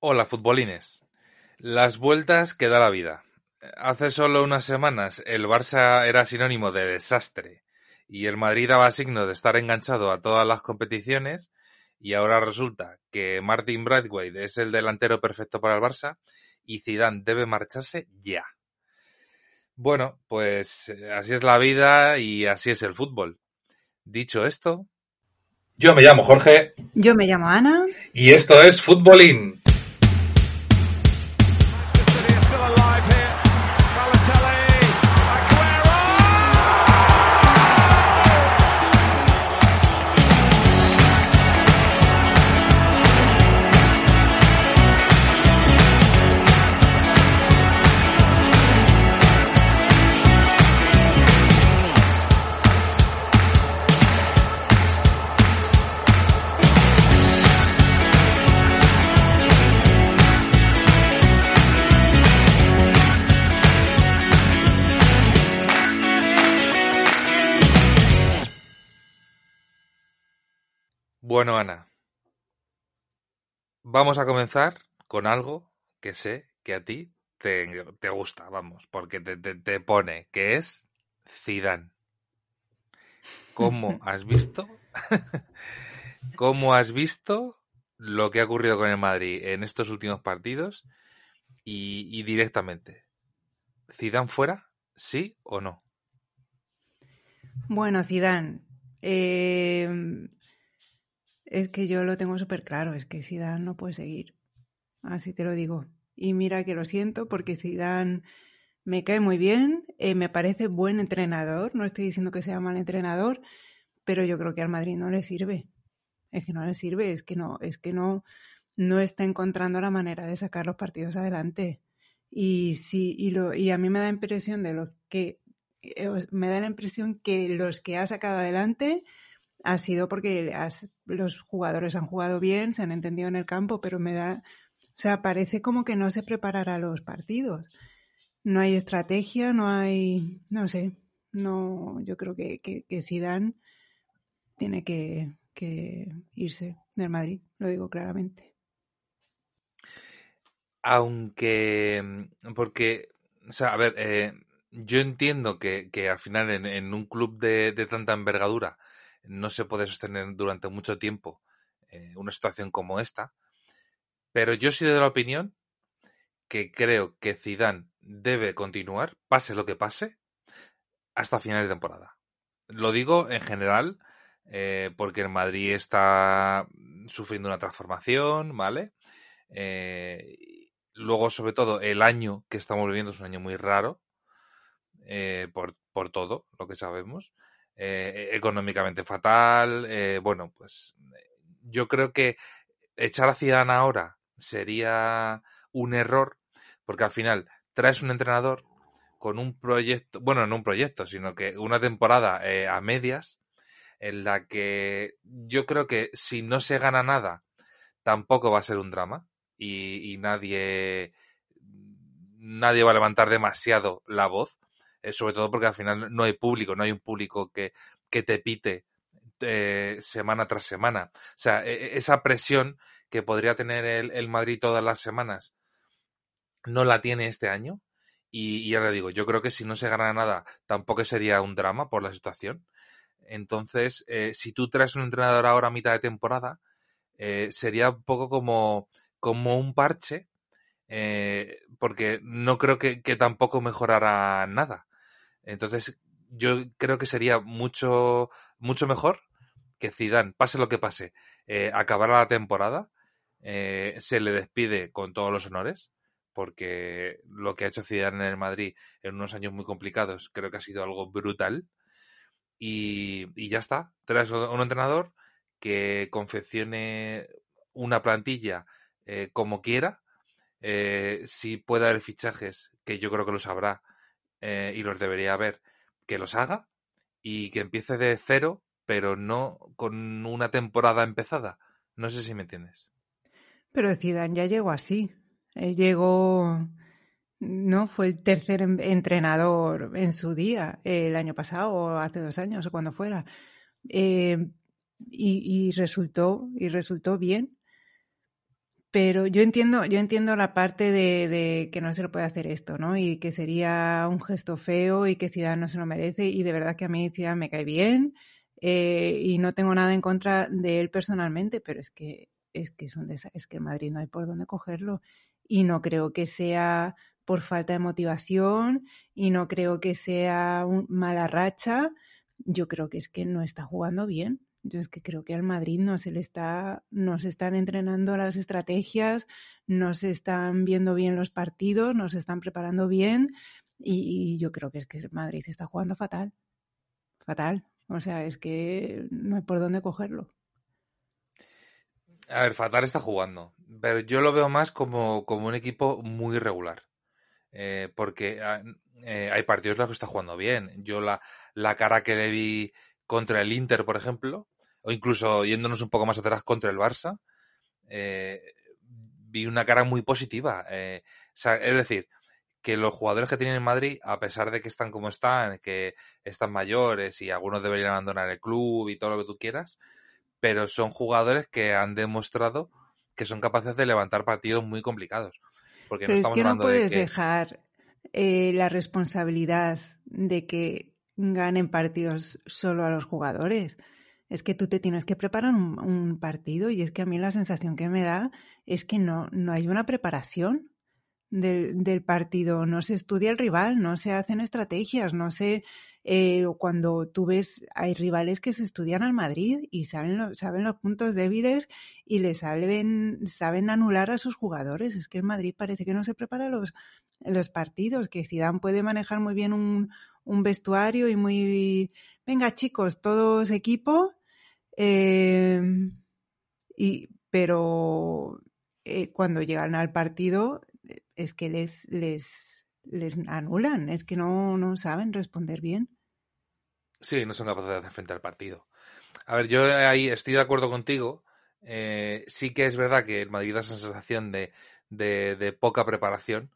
Hola futbolines. Las vueltas que da la vida. Hace solo unas semanas el Barça era sinónimo de desastre y el Madrid daba signo de estar enganchado a todas las competiciones y ahora resulta que Martin Braithwaite es el delantero perfecto para el Barça y Zidane debe marcharse ya. Bueno, pues eh, así es la vida y así es el fútbol. Dicho esto, yo me llamo Jorge. Yo me llamo Ana. Y esto es Futbolín. Bueno, Ana, vamos a comenzar con algo que sé que a ti te, gusta, vamos, porque te, te, pone, que es Zidane. ¿Cómo has visto? ¿Cómo has visto lo que ha ocurrido con el Madrid en estos últimos partidos? Y, y directamente, ¿Zidane fuera? ¿Sí o no? Bueno, Zidane, eh, es que yo lo tengo súper claro, es que Zidane no puede seguir. Así te lo digo. Y mira que lo siento porque Zidane me cae muy bien, eh, me parece buen entrenador, no estoy diciendo que sea mal entrenador, pero yo creo que al Madrid no le sirve. Es que no le sirve, es que no, es que no, no está encontrando la manera de sacar los partidos adelante. Y sí, y, lo, y a mí me da impresión de lo que eh, me da la impresión que los que ha sacado adelante ha sido porque los jugadores han jugado bien, se han entendido en el campo, pero me da, o sea, parece como que no se preparará los partidos. No hay estrategia, no hay, no sé, no, yo creo que, que, Zidane tiene que, irse del Madrid, lo digo claramente. Aunque, porque, o sea, a ver, eh, yo entiendo que, al final en, un club de, de tanta envergadura, no se puede sostener durante mucho tiempo eh, una situación como esta. Pero yo soy de la opinión que creo que Zidane debe continuar, pase lo que pase, hasta final de temporada. Lo digo en general, eh, porque el Madrid está sufriendo una transformación, ¿vale? Eh, luego, sobre todo, el año que estamos viviendo es un año muy raro, por, por todo lo que sabemos. Eh, económicamente fatal. Eh, bueno, pues yo creo que echar a Zidane ahora sería un error, porque al final traes un entrenador con un proyecto, bueno, no un proyecto, sino que una temporada eh, a medias, en la que yo creo que si no se gana nada, tampoco va a ser un drama y, y nadie, nadie va a levantar demasiado la voz eh, sobre todo porque al final no hay público, no hay un público que, que te pite eh, semana tras semana. O sea, e, esa presión que podría tener el, el, Madrid todas las semanas no la tiene este año. Y, ya le digo, yo creo que si no se gana nada, tampoco sería un drama por la situación. Entonces, eh, si tú traes un entrenador ahora a mitad de temporada, sería un poco como, como un parche, porque no creo que, que tampoco mejorará nada. Entonces, yo creo que sería mucho, mucho mejor que Zidane, pase lo que pase, eh, acabara la temporada, eh, se le despide con todos los honores, porque lo que ha hecho Zidane en el Madrid en unos años muy complicados creo que ha sido algo brutal. Y, y ya está, traes un entrenador que confeccione una plantilla eh, como quiera, eh, si puede haber fichajes, que yo creo que los habrá, eh, y los debería haber, que los haga y que empiece de cero, pero no con una temporada empezada. No sé si me entiendes. Pero Zidane ya llegó así. Él llegó, no, fue el tercer entrenador en su día, el año pasado o hace dos años o cuando fuera. Eh, y, resultó, y resultó bien. Pero yo entiendo, yo entiendo la parte de, que no se lo puede hacer esto, ¿no? Y que sería un gesto feo y que Zidane no se lo merece. Y de verdad que a mí Zidane me cae bien eh, y no tengo nada en contra de él personalmente, pero es que es que es un es que en Madrid no hay por dónde cogerlo y no creo que sea por falta de motivación y no creo que sea un mala racha. Yo creo que es que no está jugando bien. Yo es que creo que al Madrid no se le está, no se están entrenando las estrategias, no se están viendo bien los partidos, no se están preparando bien y, yo creo que es que Madrid está jugando fatal, fatal. O sea, es que no hay por dónde cogerlo. A ver, Fatal está jugando, pero yo lo veo más como, como un equipo muy regular. Eh, porque ah, eh, hay partidos en los que está jugando bien. Yo la, la cara que le vi contra el Inter, por ejemplo, o incluso yéndonos un poco más atrás contra el Barça, eh, vi una cara muy positiva. Eh, o sea, es decir, que los jugadores que tienen en Madrid, a pesar de que están como están, que están mayores y algunos deberían abandonar el club y todo lo que tú quieras, pero son jugadores que han demostrado que son capaces de levantar partidos muy complicados. Porque pero no es estamos que no hablando puedes de que... dejar eh, la responsabilidad de que ganen partidos solo a los jugadores. Es que tú te tienes que preparar un, partido y es que a mí la sensación que me da es que no, no hay una preparación del, del partido, no se estudia el rival, no se hacen estrategias, no se eh, cuando tú ves, hay rivales que se estudian al Madrid y saben, saben los puntos débiles y le saben, saben anular a sus jugadores. Es que el Madrid parece que no se prepara los, los partidos, que Zidane puede manejar muy bien un, un vestuario y muy, venga chicos, todos equipo, eh, y, pero eh, cuando llegan al partido es que les, les, les anulan, es que no, no saben responder bien. Sí, no son capaces de frente al partido. A ver, yo ahí estoy de acuerdo contigo. Eh, sí que es verdad que el Madrid da esa sensación de, de, de, poca preparación.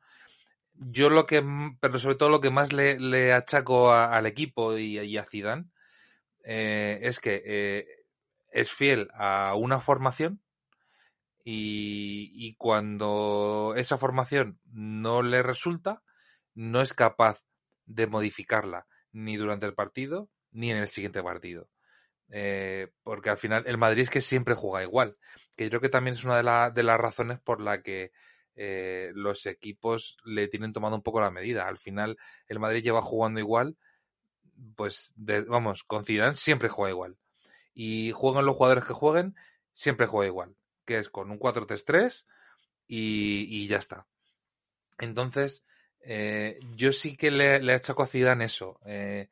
Yo lo que, pero sobre todo lo que más le, le achaco al equipo y, a Zidane eh, es que eh, es fiel a una formación y, y cuando esa formación no le resulta, no es capaz de modificarla ni durante el partido ni en el siguiente partido. Eh, porque al final el Madrid es que siempre juega igual. Que yo creo que también es una de, la, de las razones por la que eh, los equipos le tienen tomado un poco la medida. Al final el Madrid lleva jugando igual, pues de, vamos, con Zidane siempre juega igual. Y juegan los jugadores que jueguen, siempre juega igual. Que es con un 4-3-3 y, y ya está. Entonces, eh, yo sí que le, le achaco a Zidane eso. Eh,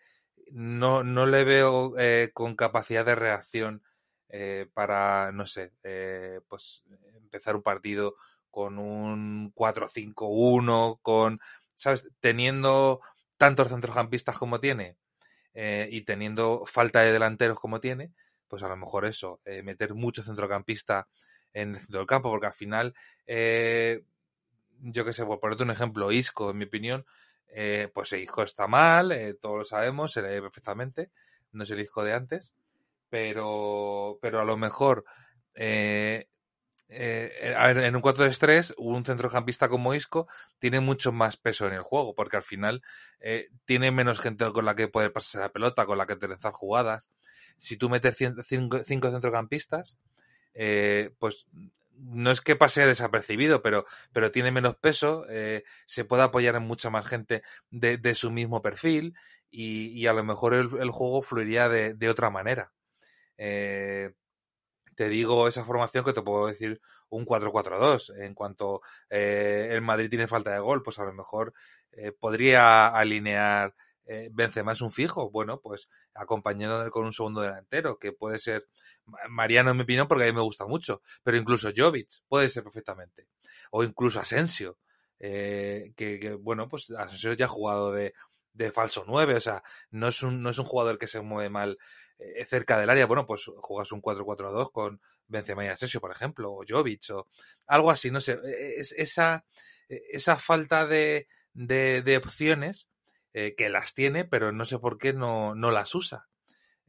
no, no le veo eh, con capacidad de reacción eh, para, no sé, eh, pues empezar un partido con un 4-5-1, con, ¿sabes? Teniendo tantos centrocampistas como tiene y teniendo falta de delanteros como tiene, pues a lo mejor eso, meter mucho centrocampista en el centro del campo, porque al final yo qué sé, por ponerte un ejemplo, Isco, en mi opinión, eh, pues el Isco está mal, eh, todos lo sabemos, se lee perfectamente, no es el Isco de antes, pero, pero a lo mejor, eh, eh, en un 4-3-3, un centrocampista como Isco tiene mucho más peso en el juego, porque al final eh, tiene menos gente con la que poder pasar la pelota, con la que trenzar jugadas. Si tú metes cinco, cinco centrocampistas, pues no es que pase desapercibido, pero, pero tiene menos peso, se puede apoyar en mucha más gente de, de su mismo perfil y, y, a lo mejor el, el juego fluiría de, de otra manera. Eh, te digo esa formación que te puedo decir un 4-4-2. En cuanto eh, el Madrid tiene falta de gol, pues a lo mejor eh, podría alinear eh, Benzema es un fijo, bueno, pues acompañando con un segundo delantero, que puede ser Mariano en mi opinión, porque a mí me gusta mucho, pero incluso Jovic puede ser perfectamente, o incluso Asensio, eh, que, que, bueno, pues Asensio ya ha jugado de, de falso 9, o sea, no es un, no es un jugador que se mueve mal eh, cerca del área, bueno, pues juegas un 4-4-2 con Benzema y Asensio, por ejemplo, o Jovic, o algo así, no sé, es, esa, esa falta de, de, de opciones eh, que las tiene, pero no sé por qué no, no las usa.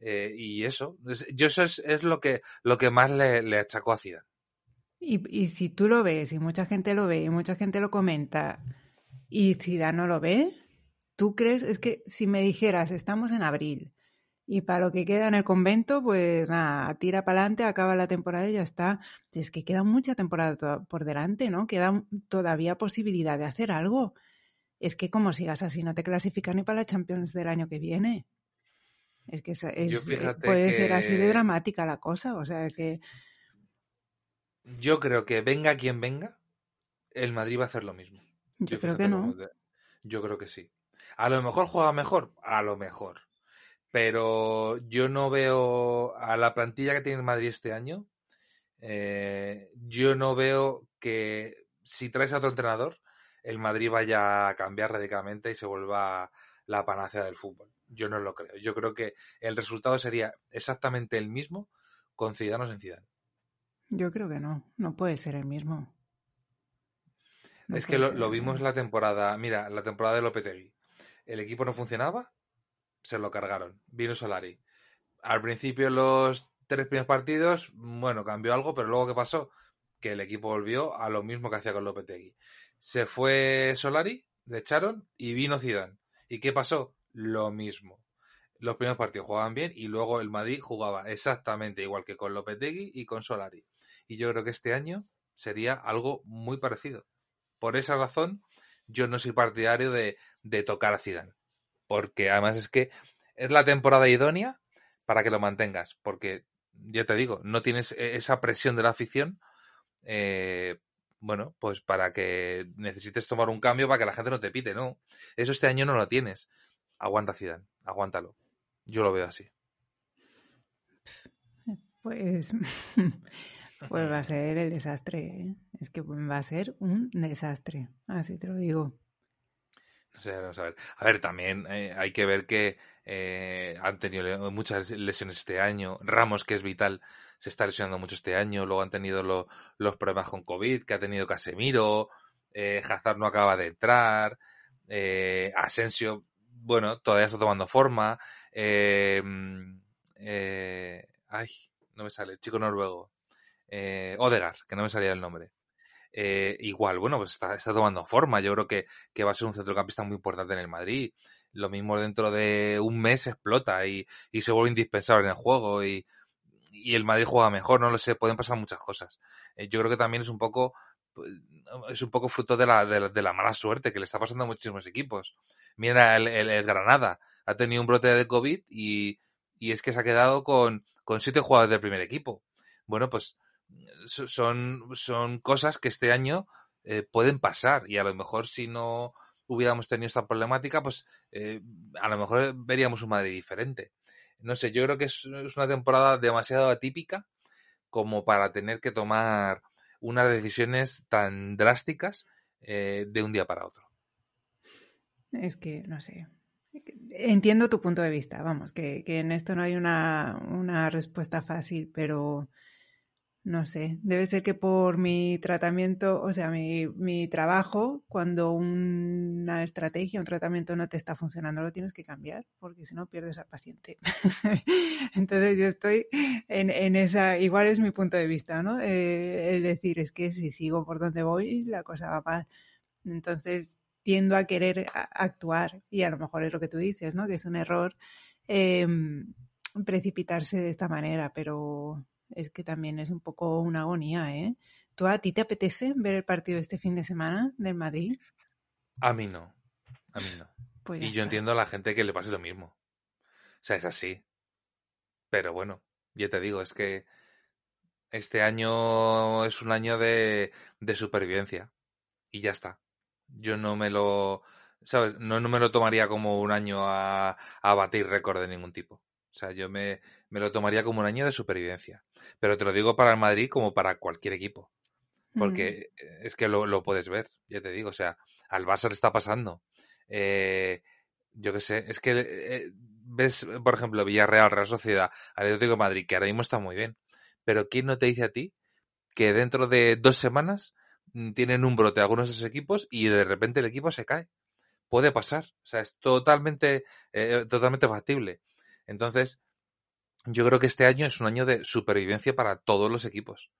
Eh, y eso, yo eso es, es, lo que lo que más le, le achacó a Zidane. Y, y si tú lo ves, y mucha gente lo ve, y mucha gente lo comenta, y Zidane no lo ve, ¿tú crees? Es que si me dijeras, estamos en abril, y para lo que queda en el convento, pues nada, tira para adelante, acaba la temporada y ya está. Es que queda mucha temporada por delante, ¿no? Queda todavía posibilidad de hacer algo. Es que como sigas así, no te clasificas ni para la Champions del año que viene. Es que es, eh, puede ser así de dramática la cosa, o sea que... Yo creo que venga quien venga, el Madrid va a hacer lo mismo. Yo, creo que no. Yo creo que sí. A lo mejor juega mejor, a lo mejor pero yo no veo a la plantilla que tiene el Madrid este año, eh, yo no veo que si traes a otro entrenador, el Madrid vaya a cambiar radicalmente y se vuelva la panacea del fútbol. Yo no lo creo. Yo creo que el resultado sería exactamente el mismo con Ciudadanos en Zidane. Yo creo que no, no puede ser el mismo. es que lo, lo vimos la temporada, mira, la temporada de Lopetegui. El equipo no funcionaba, se lo cargaron. Vino Solari. Al principio, los tres primeros partidos, bueno, cambió algo, pero luego, ¿qué pasó? Que el equipo volvió a lo mismo que hacía con Lopetegui. Se fue Solari, le echaron y vino Zidane. ¿Y qué pasó? Lo mismo. Los primeros partidos jugaban bien y luego el Madrid jugaba exactamente igual que con Lopetegui y con Solari. Y yo creo que este año sería algo muy parecido. Por esa razón, yo no soy partidario de, de tocar a Zidane porque además es que es la temporada idónea para que lo mantengas, porque ya te digo, no tienes e-, esa presión de la afición, eh, bueno, pues para que necesites tomar un cambio para que la gente no te pite, ¿no? Eso este año no lo tienes. Aguanta Zidane, aguántalo. Yo lo veo así. Pues, pues va a ser el desastre. ¿eh? Es que va a ser un desastre, así te lo digo. A ver, también eh, hay que ver que eh, han tenido muchas lesiones este año. Ramos, que es vital, se está lesionando mucho este año. Luego han tenido los problemas con COVID que ha tenido Casemiro. Eh, Hazard no acaba de entrar. Asensio, bueno, todavía está tomando forma. ay, no me sale, chico noruego. Odegar, que no me salía el nombre. Eh, igual, bueno, pues está, está, tomando forma. Yo creo que, que, va a ser un centrocampista muy importante en el Madrid. Lo mismo dentro de un mes explota y, y se vuelve indispensable en el juego y, y, el Madrid juega mejor, no lo sé, pueden pasar muchas cosas. Eh, yo creo que también es un poco pues, es un poco fruto de la, de la, mala suerte que le está pasando a muchísimos equipos. Mira, el, el, Granada ha tenido un brote de COVID y, y es que se ha quedado con, con siete jugadores del primer equipo. Bueno, pues son, son cosas que este año eh, pueden pasar y a lo mejor si no hubiéramos tenido esta problemática, pues eh, a lo mejor veríamos un Madrid diferente. No sé, yo creo que es, una temporada demasiado atípica como para tener que tomar unas decisiones tan drásticas eh, de un día para otro. Es que, no sé. Entiendo tu punto de vista, vamos, que, que en esto no hay una, una respuesta fácil, pero no sé, debe ser que por mi tratamiento, o sea, mi, mi, trabajo, cuando una estrategia, un tratamiento no te está funcionando, lo tienes que cambiar, porque si no pierdes al paciente. Entonces yo estoy en, en, esa, igual es mi punto de vista, ¿no? Eh, el decir, es que si sigo por donde voy, la cosa va mal. Entonces tiendo a querer actuar y a lo mejor es lo que tú dices, ¿no? Que es un error eh, precipitarse de esta manera, pero es que también es un poco una agonía, ¿eh? ¿Tú a ti te apetece ver el partido este fin de semana del Madrid? A mí no, a mí no. Pues y yo entiendo a la gente que le pase lo mismo. O sea, es así. Pero bueno, ya te digo, es que este año es un año de, de supervivencia. Y ya está. Yo no me lo, ¿sabes? No, no me lo tomaría como un año a, a batir récord de ningún tipo. O sea, yo me, me, lo tomaría como un año de supervivencia. Pero te lo digo para el Madrid como para cualquier equipo. Porque mm. es que lo, lo, puedes ver, ya te digo. O sea, al Barça le está pasando. Eh, yo qué sé, es que eh, ves, por ejemplo, Villarreal, Real Sociedad, Atlético de Madrid, que ahora mismo está muy bien. Pero ¿quién no te dice a ti que dentro de dos semanas mm, tienen un brote algunos de esos equipos y de repente el equipo se cae? Puede pasar. O sea, es totalmente, eh, totalmente factible. Entonces, yo creo que este año es un año de supervivencia para todos los equipos.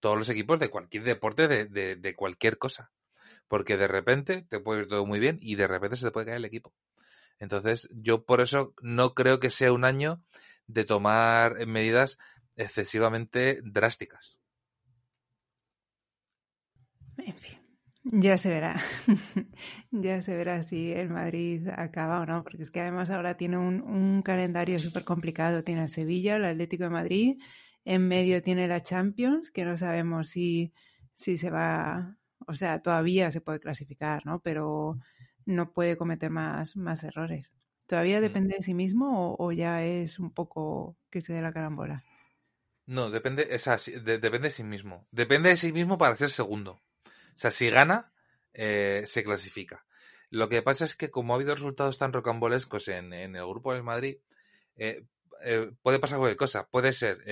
todos los equipos de cualquier deporte, de, de, de cualquier cosa. Porque de repente te puede ir todo muy bien y de repente se te puede caer el equipo. Entonces, yo por eso no creo que sea un año de tomar medidas excesivamente drásticas. En fin, ya se verá. ya se verá si el Madrid acaba o no, porque es que además ahora tiene un, un calendario súper complicado. Tiene el Sevilla, el Atlético de Madrid, en medio tiene la Champions, que no sabemos si, si se va, o sea, todavía se puede clasificar, ¿no? Pero no puede cometer más, más errores. ¿Todavía depende de sí mismo o, o ya es un poco que se dé la carambola? No, depende, o sea, de, depende de sí mismo. Depende de sí mismo para ser segundo. Sea, si gana, eh, se clasifica. Lo que pasa es que como ha habido resultados tan rocambolescos en, en el grupo del Madrid, eh, eh, puede pasar cualquier cosa. Puede ser,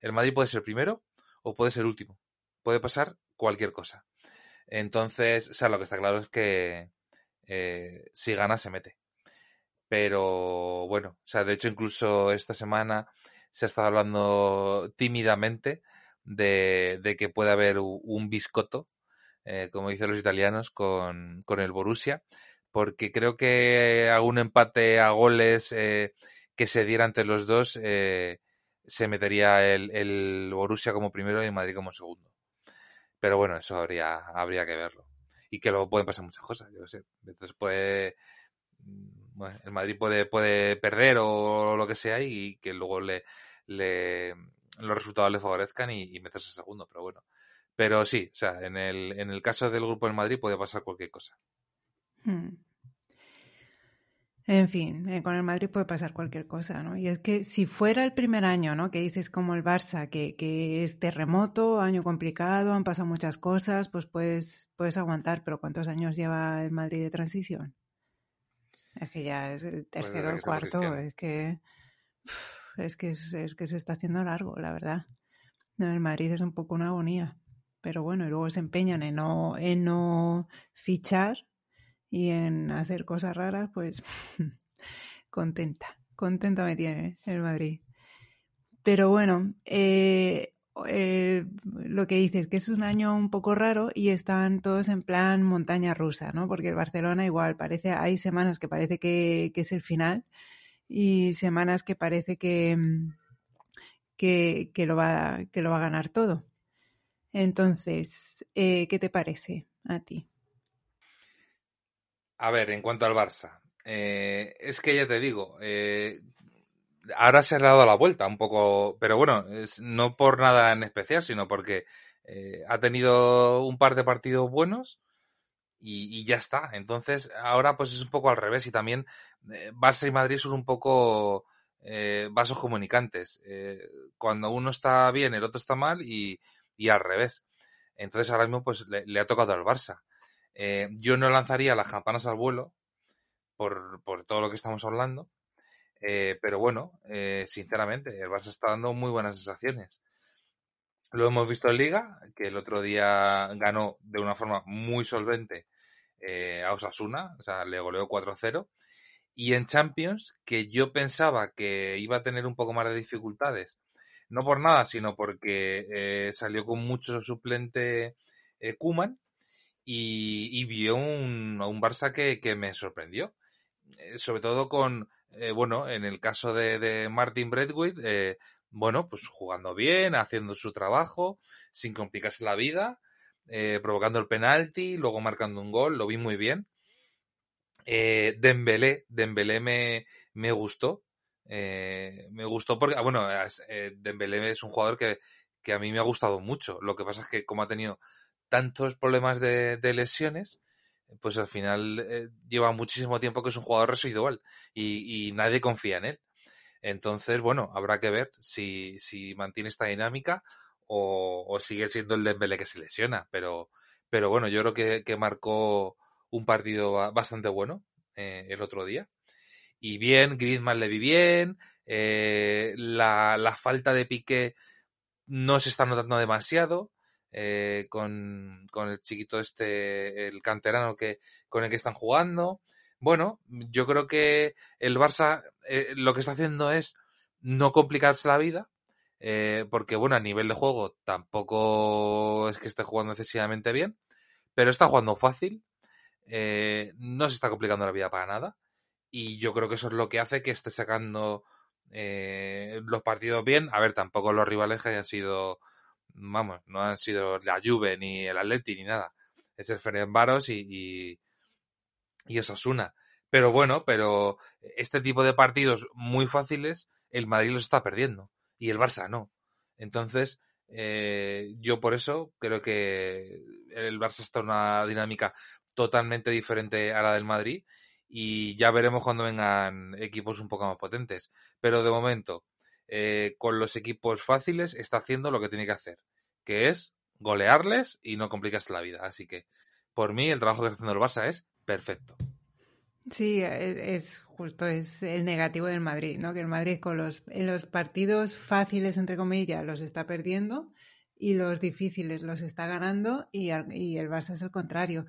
el Madrid puede ser primero o puede ser último. Puede pasar cualquier cosa. Entonces, o sea, lo que está claro es que si gana se mete. Pero bueno, o sea, de hecho incluso esta semana se ha estado hablando tímidamente de, de que puede haber un biscotto, eh, como dicen los italianos, con, con, el Borussia, porque creo que algún empate a goles eh, que se diera entre los dos eh, se metería el, el, Borussia como primero y Madrid como segundo. Pero bueno, eso habría, habría que verlo. Y que luego pueden pasar muchas cosas, yo sé. Entonces puede bueno, el Madrid puede, puede perder o lo que sea y que luego le, le los resultados le favorezcan y, y, meterse segundo, pero bueno. Pero sí, o sea, en el, en el caso del grupo del Madrid puede pasar cualquier cosa. Hmm. En fin, eh, con el Madrid puede pasar cualquier cosa, ¿no? Y es que si fuera el primer año, ¿no? Que dices como el Barça, que, que es terremoto, año complicado, han pasado muchas cosas, pues puedes, puedes aguantar, pero ¿cuántos años lleva el Madrid de transición? Es que ya es el tercero o el cuarto, es que, es que es, es, que se está haciendo largo, la verdad. No, el Madrid es un poco una agonía. Pero bueno, y luego se empeñan en no, en no fichar y en hacer cosas raras, pues contenta, contenta me tiene el Madrid. Pero bueno, eh, eh, lo que dices, que es un año un poco raro y están todos en plan montaña rusa, ¿no? Porque el Barcelona igual parece, hay semanas que parece que, que es el final y semanas que parece que, que, que, lo va, que lo va a ganar todo. Entonces, eh, ¿qué te parece a ti? A ver, en cuanto al Barça, eh, es que ya te digo, eh, ahora se ha dado la vuelta un poco, pero bueno, es, no por nada en especial, sino porque eh, ha tenido un par de partidos buenos y, ya está. Entonces, ahora pues es un poco al revés y también eh, Barça y Madrid son un poco eh, vasos comunicantes. Eh, cuando uno está bien, el otro está mal y, y al revés. Entonces, ahora mismo pues le, ha tocado al Barça. Eh, yo no lanzaría las campanas al vuelo por, por todo lo que estamos hablando, eh, pero bueno, eh, sinceramente, el Barça está dando muy buenas sensaciones. Lo hemos visto en Liga, que el otro día ganó de una forma muy solvente eh, a Osasuna, o sea, le goleó 4-0. Y en Champions, que yo pensaba que iba a tener un poco más de dificultades, no por nada, sino porque eh, salió con mucho suplente eh, Kuman y, vio un, un Barça que, que me sorprendió. Eh, sobre todo con, eh, bueno, en el caso de, Martin eh, bueno, pues jugando bien, haciendo su trabajo, sin complicarse la vida, provocando el penalti, luego marcando un gol, lo vi muy bien. Eh, Dembélé, Dembélé me, me gustó, eh, me gustó porque, ah, bueno, eh, Dembélé es un jugador que, que a mí me ha gustado mucho. Lo que pasa es que como ha tenido tantos problemas de, de lesiones, pues al final eh, lleva muchísimo tiempo que es un jugador residual y, y, nadie confía en él. Entonces, bueno, habrá que ver si, si mantiene esta dinámica o, sigue siendo el Dembélé que se lesiona. Pero, pero bueno, yo creo que, que marcó un partido bastante bueno eh, el otro día. Y bien, Griezmann le vi bien, eh, la, la falta de pique no se está notando demasiado eh, con, con, el chiquito este, el canterano que, con el que están jugando. Bueno, yo creo que el Barça eh, lo que está haciendo es no complicarse la vida, eh, porque bueno, a nivel de juego tampoco es que esté jugando excesivamente bien, pero está jugando fácil, eh, no se está complicando la vida para nada, y yo creo que eso es lo que hace que esté sacando eh, los partidos bien. A ver, tampoco los rivales hayan sido, vamos, no han sido la Juve ni el Atleti ni nada. Es el Ferencváros y, y, y Osasuna. Pero bueno, pero este tipo de partidos muy fáciles, el Madrid los está perdiendo y el Barça no. Entonces, eh, yo por eso creo que el Barça está en una dinámica totalmente diferente a la del Madrid y ya veremos cuando vengan equipos un poco más potentes. Pero de momento, eh, con los equipos fáciles, está haciendo lo que tiene que hacer, que es golearles y no complicarse la vida. Así que, por mí, el trabajo que está haciendo el Barça es perfecto. Sí, e, es, justo, es el negativo del Madrid, ¿no? Que el Madrid con los, en los partidos fáciles, entre comillas, los está perdiendo y los difíciles los está ganando y, y el Barça es el contrario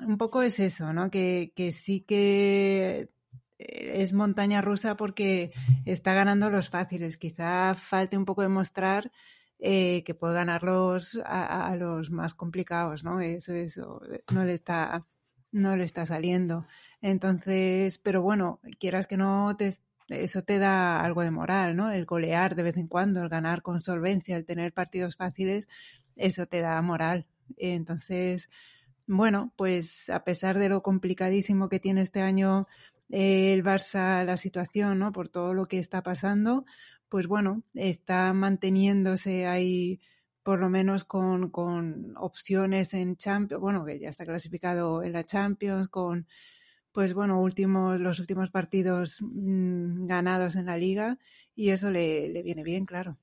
un poco es eso, ¿no? Que, que sí que es montaña rusa porque está ganando los fáciles. Quizá falte un poco demostrar eh, que puede ganarlos a, a, los más complicados, ¿no? Eso, eso no le está, no le está saliendo. Entonces, pero bueno, quieras que no te, eso te da algo de moral, ¿no? El golear de vez en cuando, el ganar con solvencia, el tener partidos fáciles, eso te da moral. Entonces, bueno, pues a pesar de lo complicadísimo que tiene este año eh, el Barça, la situación, ¿no? Por todo lo que está pasando, pues bueno, está manteniéndose ahí por lo menos con, con opciones en Champions, bueno, que ya está clasificado en la Champions, con pues bueno, últimos, los últimos partidos mmm, ganados en la liga y eso le, le viene bien, claro.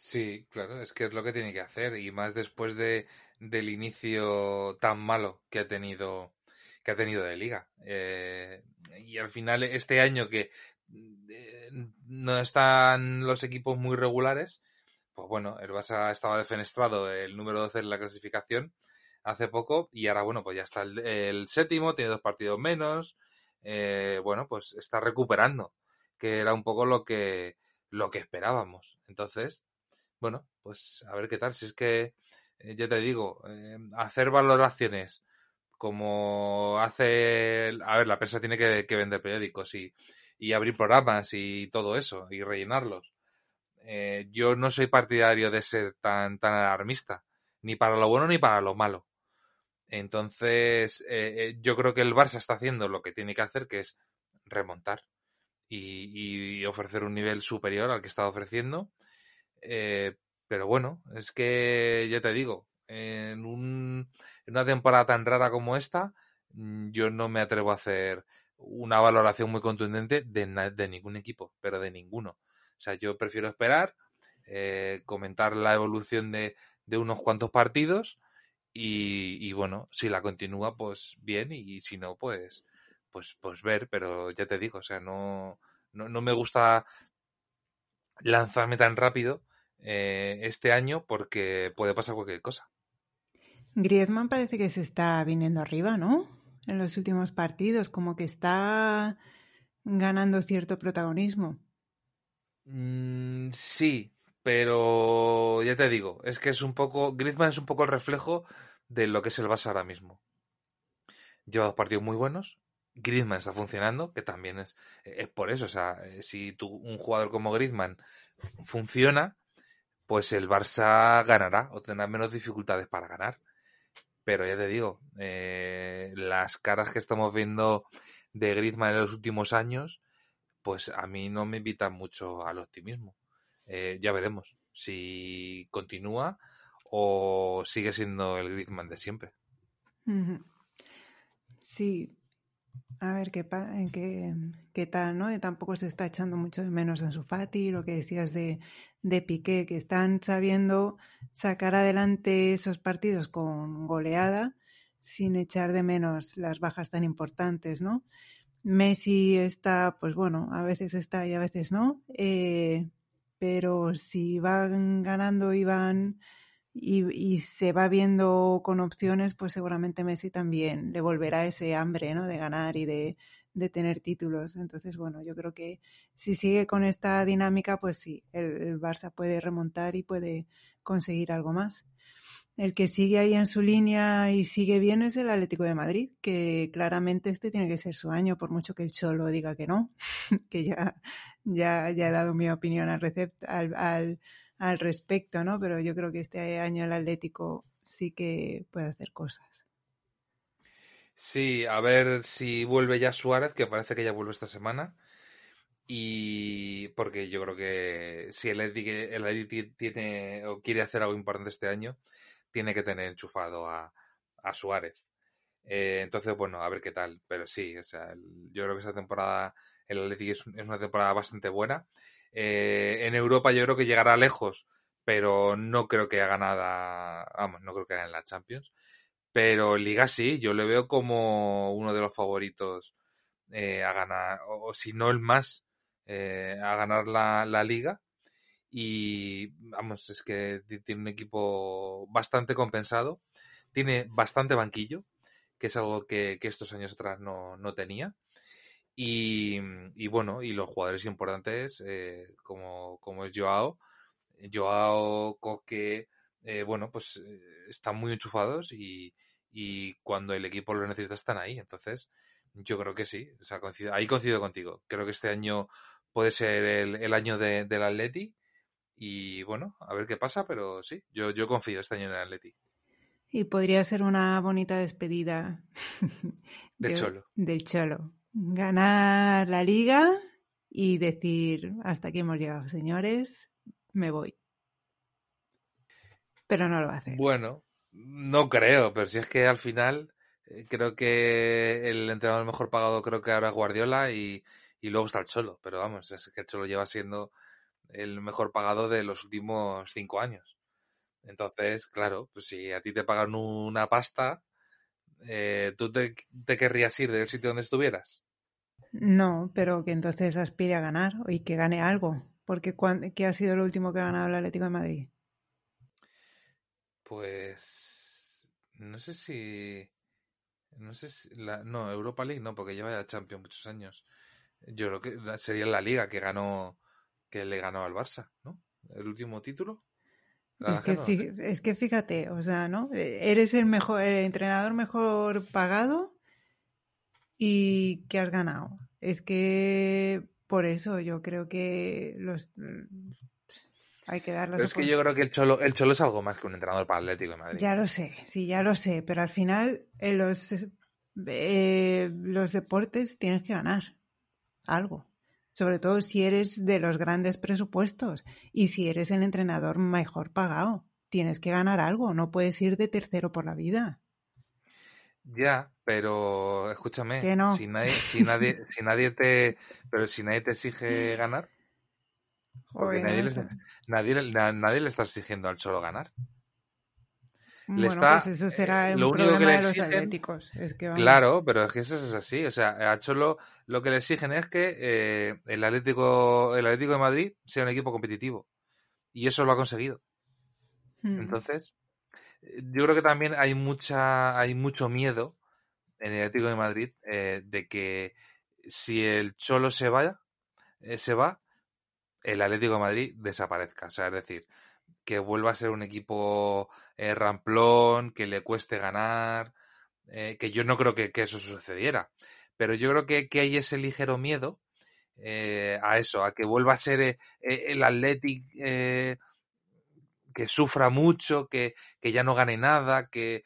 Sí, claro, es que es lo que tiene que hacer y más después de, del inicio tan malo que ha tenido que ha tenido de liga eh, y al final este año que eh, no están los equipos muy regulares pues bueno el Barça estaba defenestrado el número 12 en la clasificación hace poco y ahora bueno pues ya está el, el séptimo tiene dos partidos menos eh, bueno pues está recuperando que era un poco lo que lo que esperábamos. Entonces bueno, pues a ver qué tal. Si es que, eh, ya te digo, eh, hacer valoraciones como hace. A ver, la prensa tiene que, vender periódicos y, y, abrir programas y todo eso, y rellenarlos. Eh, yo no soy partidario de ser tan, tan alarmista, ni para lo bueno ni para lo malo. Entonces, eh, yo creo que el Barça está haciendo lo que tiene que hacer, que es remontar y, y ofrecer un nivel superior al que está ofreciendo eh, pero bueno, es que ya te digo, en, un, una temporada tan rara como esta, mm, yo no me atrevo a hacer una valoración muy contundente de, ningún equipo, pero de ninguno. O sea, yo prefiero esperar, eh, comentar la evolución de, unos cuantos partidos y, y, bueno, si la continúa, pues bien, y si no, pues, pues, pues ver, pero ya te digo, o sea, no, no, no me gusta lanzarme tan rápido eh, este año porque puede pasar cualquier cosa. Griezmann parece que se está viniendo arriba, ¿no? En los últimos partidos, como que está ganando cierto protagonismo. Mm, sí, pero ya te digo, es que es un poco. Griezmann es un poco el reflejo de lo que es el Barça ahora mismo. Lleva dos partidos muy buenos. Griezmann está funcionando, que también es, es por eso. O sea, eh, si tú, un jugador como Griezmann funciona, pues el Barça ganará o tendrá menos dificultades para ganar. Pero ya te digo, eh, las caras que estamos viendo de Griezmann en los últimos años, pues a mí no me invitan mucho al optimismo. Eh, ya veremos si continúa o sigue siendo el Griezmann de siempre. Sí, a ver qué, qué, qué tal, ¿no? Tampoco se está echando mucho de menos en su Fati, lo que decías de, de Piqué, que están sabiendo sacar adelante esos partidos con goleada sin echar de menos las bajas tan importantes, ¿no? Messi está, pues bueno, a veces está y a veces no, eh, pero si van ganando y van y, y, se va viendo con opciones, pues seguramente Messi también le volverá ese hambre, ¿no? De ganar y de, de tener títulos. Entonces, bueno, yo creo que si sigue con esta dinámica, pues sí, el, Barça puede remontar y puede conseguir algo más. El que sigue ahí en su línea y sigue bien es el Atlético de Madrid, que claramente este tiene que ser su año, por mucho que el Cholo diga que no, que ya, ya, ya he dado mi opinión al, al, al, al respecto, ¿no? Pero yo creo que este año el Atlético sí que puede hacer cosas. Sí, a ver si vuelve ya Suárez, que parece que ya vuelve esta semana. Y porque yo creo que si el Eddie, el tiene o quiere hacer algo importante este año, tiene que tener enchufado a, a Suárez. Eh, entonces, bueno, a ver qué tal. Pero sí, o sea, yo creo que esta temporada el Atlético es, una temporada bastante buena. Eh, en Europa yo creo que llegará lejos, pero no creo que haga nada, vamos, no creo que haga en la Champions. Pero Liga sí, yo le veo como uno de los favoritos eh, a ganar, o, si no el más, eh, a ganar la, la, Liga. Y vamos, es que tiene un equipo bastante compensado, tiene bastante banquillo, que es algo que, que estos años atrás no, no tenía. Y, y, bueno, y los jugadores importantes, eh, como, como es Joao, Joao, Coque, eh, bueno, pues eh, están muy enchufados y, y, cuando el equipo lo necesita están ahí. Entonces, yo creo que sí. O sea, coincido, ahí coincido contigo. Creo que este año puede ser el, el año de, del Atleti. Y bueno, a ver qué pasa, pero sí, yo, yo confío este año en el Atleti. Y podría ser una bonita despedida de, Cholo. Del Cholo ganar la liga y decir, hasta aquí hemos llegado, señores, me voy. Pero no lo hacer. Bueno, no creo, pero si es que al final eh, creo que el entrenador mejor pagado creo que ahora es Guardiola y, y luego está el Cholo, pero vamos, es que el Cholo lleva siendo el mejor pagado de los últimos cinco años. Entonces, claro, pues si a ti te pagan una pasta, eh, ¿tú te, te, querrías ir del sitio donde estuvieras? No, pero que entonces aspire a ganar y que gane algo. Porque ¿qué ha sido lo último que ha ganado el Atlético de Madrid? Pues no sé si no sé si la, no Europa League no porque lleva ya Champions muchos años. Yo creo que sería la Liga que ganó que le ganó al Barça, ¿no? El último título. Es que, fíjate, es que, fíjate, o sea, ¿no? Eres el mejor, el entrenador mejor pagado y que has ganado. Es que por eso yo creo que los hay que dar Pero es que yo creo que el Cholo, el Cholo es algo más que un entrenador para Atlético de Madrid. Ya lo sé, sí, ya lo sé, pero al final en los, eh, los deportes tienes que ganar algo. Sobre todo si eres de los grandes presupuestos y si eres el entrenador mejor pagado. Tienes que ganar algo, no puedes ir de tercero por la vida. Ya, pero escúchame, que no. si nadie, si nadie, si nadie te, pero si nadie te exige ganar, porque nadie, le, nadie, nadie, le está exigiendo al Cholo ganar. Le bueno, está, pues eso será el lo único que le exigen, atléticos. Es que claro, pero es que eso es así. O sea, a Cholo lo que le exigen es que eh, el Atlético, el Atlético de Madrid sea un equipo competitivo. Y eso lo ha conseguido. Hmm. Entonces, yo creo que también hay mucha, hay mucho miedo en el Atlético de Madrid eh, de que si el Cholo se vaya, eh, se va, el Atlético de Madrid desaparezca. O sea, es decir, que vuelva a ser un equipo eh, ramplón, que le cueste ganar, eh, que yo no creo que, eso sucediera, pero yo creo que, hay ese ligero miedo eh, a eso, a que vuelva a ser eh, el Athletic que sufra mucho, que, que, ya no gane nada, que,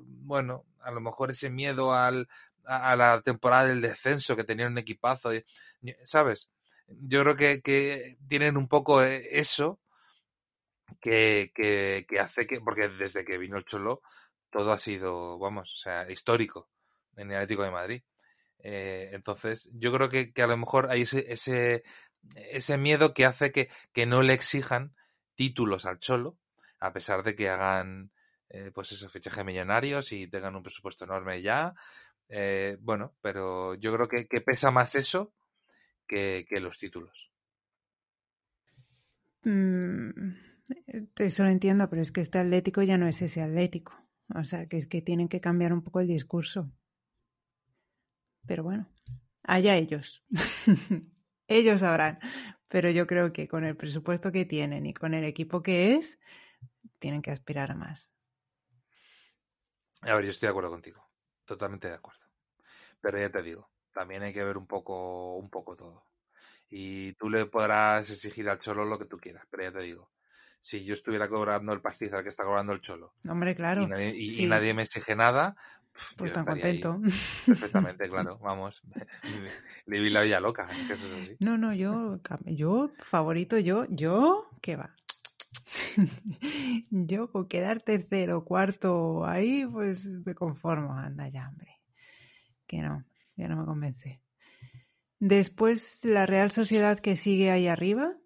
bueno, a lo mejor ese miedo al, a, la temporada del descenso, que tenía un equipazo, ¿sabes? Yo creo que tienen un poco eso que, que, hace que, porque desde que vino el Cholo, todo ha sido, vamos, o sea, histórico en el Atlético de Madrid. Eh, entonces, yo creo que, que, a lo mejor hay ese, ese, ese miedo que hace que, que, no le exijan títulos al Cholo, a pesar de que hagan, eh, pues esos fichajes millonarios y tengan un presupuesto enorme ya. Eh, bueno, pero yo creo que, que pesa más eso que, que los títulos. Mm eso lo entiendo, pero es que este Atlético ya no es ese Atlético. O sea, que es que tienen que cambiar un poco el discurso. Pero bueno, allá ellos. ellos sabrán. Pero yo creo que con el presupuesto que tienen y con el equipo que es, tienen que aspirar a más. A ver, yo estoy de acuerdo contigo. Totalmente de acuerdo. Pero ya te digo, también hay que ver un poco, un poco todo. Y tú le podrás exigir al Cholo lo que tú quieras, pero ya te digo, si yo estuviera cobrando el pastizal que está cobrando el Cholo Hombre, claro. y nadie, y, nadie me exige nada, pues tan contento. Perfectamente, claro, vamos. Le vi la vida loca, que eso es así. No, no, yo, yo, favorito, yo, yo, ¿qué va? yo con quedar tercero, cuarto ahí, pues me conformo, anda ya, hombre. Que no, ya no me convence. Después la Real Sociedad que sigue ahí arriba.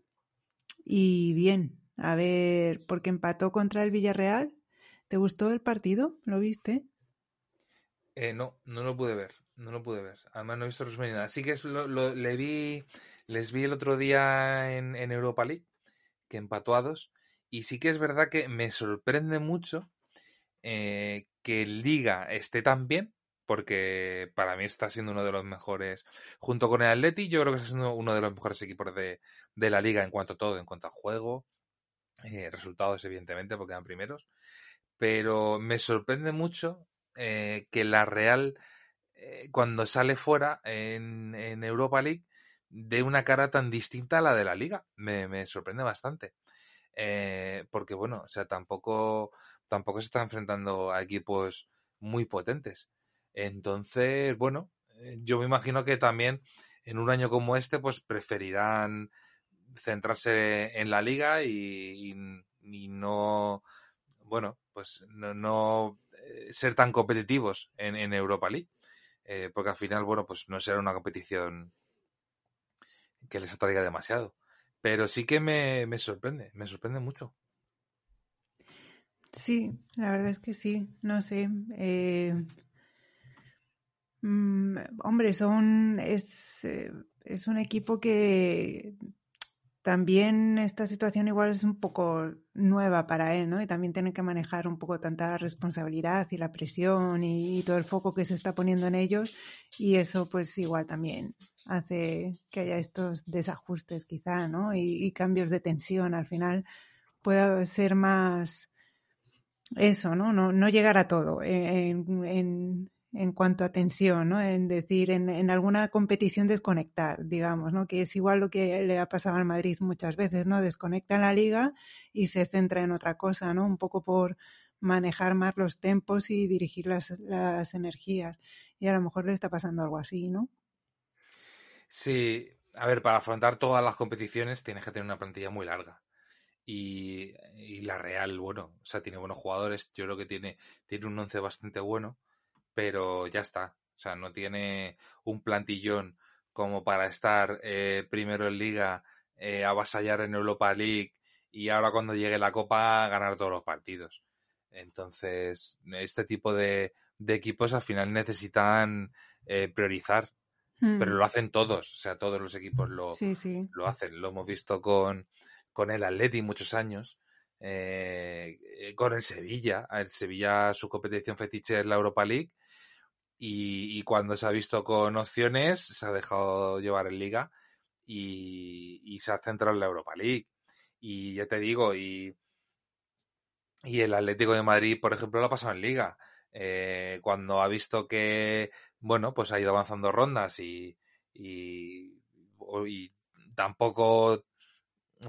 Y bien, a ver, porque empató contra el Villarreal. ¿Te gustó el partido? ¿Lo viste? Eh, no, no lo pude ver. No lo pude ver. Además no he visto los nada. Así que lo, le vi, les vi el otro día en, Europa League, que empató a dos. Y sí que es verdad que me sorprende mucho eh, que Liga esté tan bien, porque para mí está siendo uno de los mejores, junto con el Atleti, yo creo que está siendo uno de los mejores equipos de, la liga en cuanto a todo, en cuanto a juego, eh, resultados evidentemente, porque eran primeros, pero me sorprende mucho eh, que la Real, eh, cuando sale fuera en, Europa League, dé una cara tan distinta a la de la liga, me, sorprende bastante. porque bueno, o sea, tampoco, tampoco se está enfrentando a equipos muy potentes. Entonces, bueno, yo me imagino que también en un año como este, pues preferirán centrarse en la liga y, no, bueno, pues no, eh, ser tan competitivos en, Europa League. Eh, porque al final, bueno, pues no será una competición que les atraiga demasiado. Pero sí que me, me sorprende, me sorprende mucho. Sí, la verdad es que sí, no sé. Mm, hombre, son es, eh, es un equipo que también esta situación igual es un poco nueva para él, ¿no? Y también tiene que manejar un poco tanta responsabilidad y la presión y, todo el foco que se está poniendo en ellos y eso pues igual también hace que haya estos desajustes quizá, ¿no? Y, cambios de tensión al final pueda ser más eso, ¿no? No, no llegar a todo en en cuanto a tensión, ¿no? En decir, en, alguna competición desconectar, digamos, ¿no? Que es igual lo que le ha pasado al Madrid muchas veces, ¿no? Desconecta en la liga y se centra en otra cosa, ¿no? Un poco por manejar más los tempos y dirigir las, las energías. Y a lo mejor le está pasando algo así, ¿no? Sí, a ver, para afrontar todas las competiciones tienes que tener una plantilla muy larga. Y, y, la Real, bueno, o sea, tiene buenos jugadores, yo creo que tiene, tiene un once bastante bueno pero ya está. O sea, no tiene un plantillón como para estar eh, primero en liga, eh, avasallar en Europa League y ahora cuando llegue la Copa ganar todos los partidos. Entonces, este tipo de, equipos al final necesitan eh, priorizar, pero lo mm. hacen todos, o sea, todos los equipos lo, lo hacen. Lo hemos visto con, con el Atleti muchos años, con el Sevilla. El Sevilla, su competición fetiche es la Europa League y, cuando se ha visto con opciones, se ha dejado llevar en liga y, se ha centrado en la Europa League. Y ya te digo, y, y el Atlético de Madrid, por ejemplo, lo ha pasado en liga. Eh, cuando ha visto que, bueno, pues ha ido avanzando rondas y, y tampoco,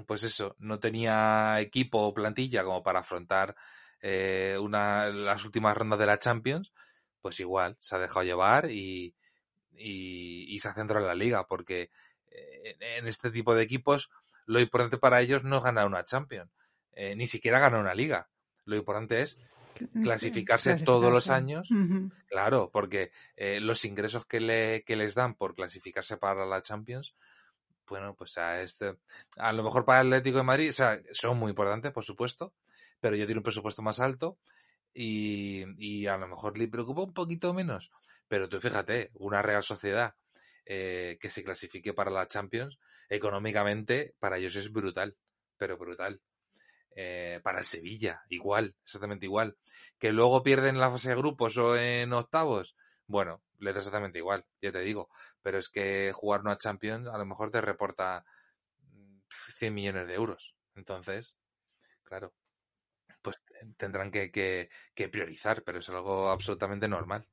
pues eso, no tenía equipo o plantilla como para afrontar eh, una, las últimas rondas de la Champions, pues igual, se ha dejado llevar y, y, se ha centrado en la liga, porque eh, en este tipo de equipos lo importante para ellos no es ganar una Champions, eh, ni siquiera ganar una liga. Lo importante es clasificarse todos los años, claro, porque eh, los ingresos que, le, que les dan por clasificarse para la Champions, bueno, pues a este, a lo mejor para el Atlético de Madrid, o sea, son muy importantes, por supuesto, pero yo tiene un presupuesto más alto y, y, a lo mejor le preocupa un poquito menos. Pero tú fíjate, una Real Sociedad eh, que se clasifique para la Champions, económicamente para ellos es brutal, pero brutal. Eh, para Sevilla, igual, exactamente igual. Que luego pierden la fase de grupos o en octavos, bueno, le da exactamente igual, ya te digo. Pero es que jugar una Champions a lo mejor te reporta 100 millones de euros. Entonces, claro, pues tendrán que, que, priorizar, pero es algo absolutamente normal.